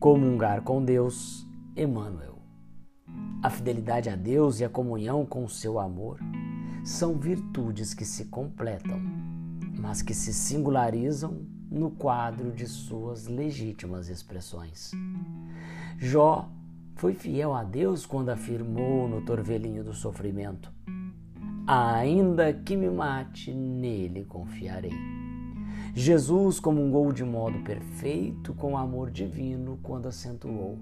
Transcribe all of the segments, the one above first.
Comungar com Deus, Emmanuel. A fidelidade a Deus e a comunhão com o seu amor são virtudes que se completam, mas que se singularizam no quadro de suas legítimas expressões. Jó foi fiel a Deus quando afirmou no torvelinho do sofrimento: Ainda que me mate, nele confiarei. Jesus comungou de modo perfeito com o amor divino quando acentuou: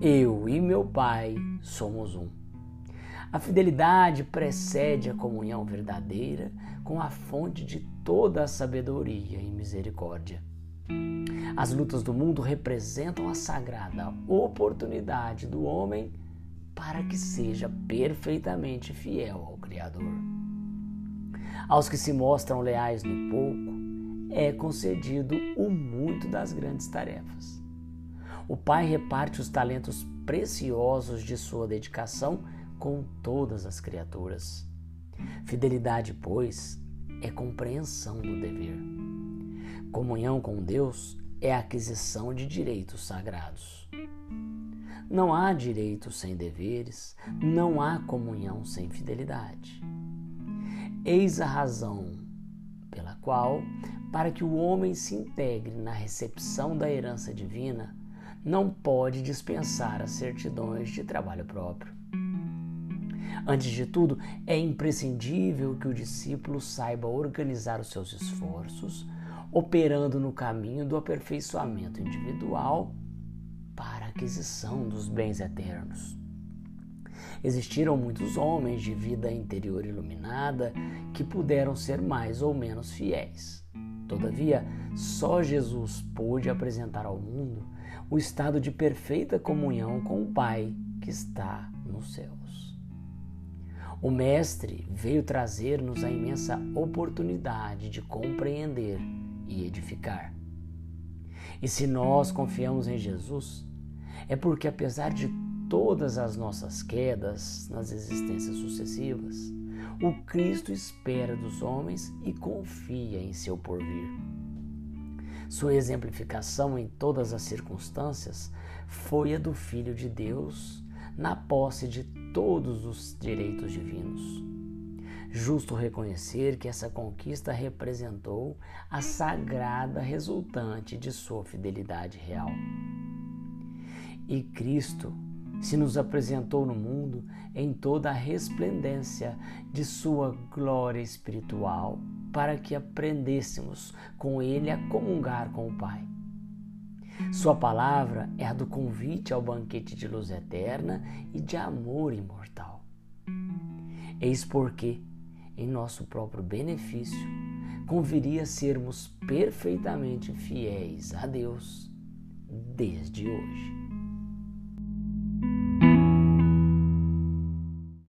Eu e meu Pai somos um. A fidelidade precede a comunhão verdadeira com a fonte de toda a sabedoria e misericórdia. As lutas do mundo representam a sagrada oportunidade do homem para que seja perfeitamente fiel ao Criador. Aos que se mostram leais no pouco, é concedido o muito das grandes tarefas. O Pai reparte os talentos preciosos de sua dedicação com todas as criaturas. Fidelidade, pois, é compreensão do dever. Comunhão com Deus é aquisição de direitos sagrados. Não há direitos sem deveres, não há comunhão sem fidelidade. Eis a razão pela qual para que o homem se integre na recepção da herança divina, não pode dispensar as certidões de trabalho próprio. Antes de tudo, é imprescindível que o discípulo saiba organizar os seus esforços, operando no caminho do aperfeiçoamento individual para a aquisição dos bens eternos. Existiram muitos homens de vida interior iluminada que puderam ser mais ou menos fiéis. Todavia, só Jesus pôde apresentar ao mundo o estado de perfeita comunhão com o Pai que está nos céus. O Mestre veio trazer-nos a imensa oportunidade de compreender e edificar. E se nós confiamos em Jesus, é porque, apesar de todas as nossas quedas nas existências sucessivas, o Cristo espera dos homens e confia em seu porvir. Sua exemplificação em todas as circunstâncias foi a do Filho de Deus na posse de todos os direitos divinos. Justo reconhecer que essa conquista representou a sagrada resultante de sua fidelidade real. E Cristo se nos apresentou no mundo em toda a resplendência de sua glória espiritual, para que aprendêssemos com ele a comungar com o Pai. Sua palavra é a do convite ao banquete de luz eterna e de amor imortal. Eis porque, em nosso próprio benefício, conviria sermos perfeitamente fiéis a Deus desde hoje.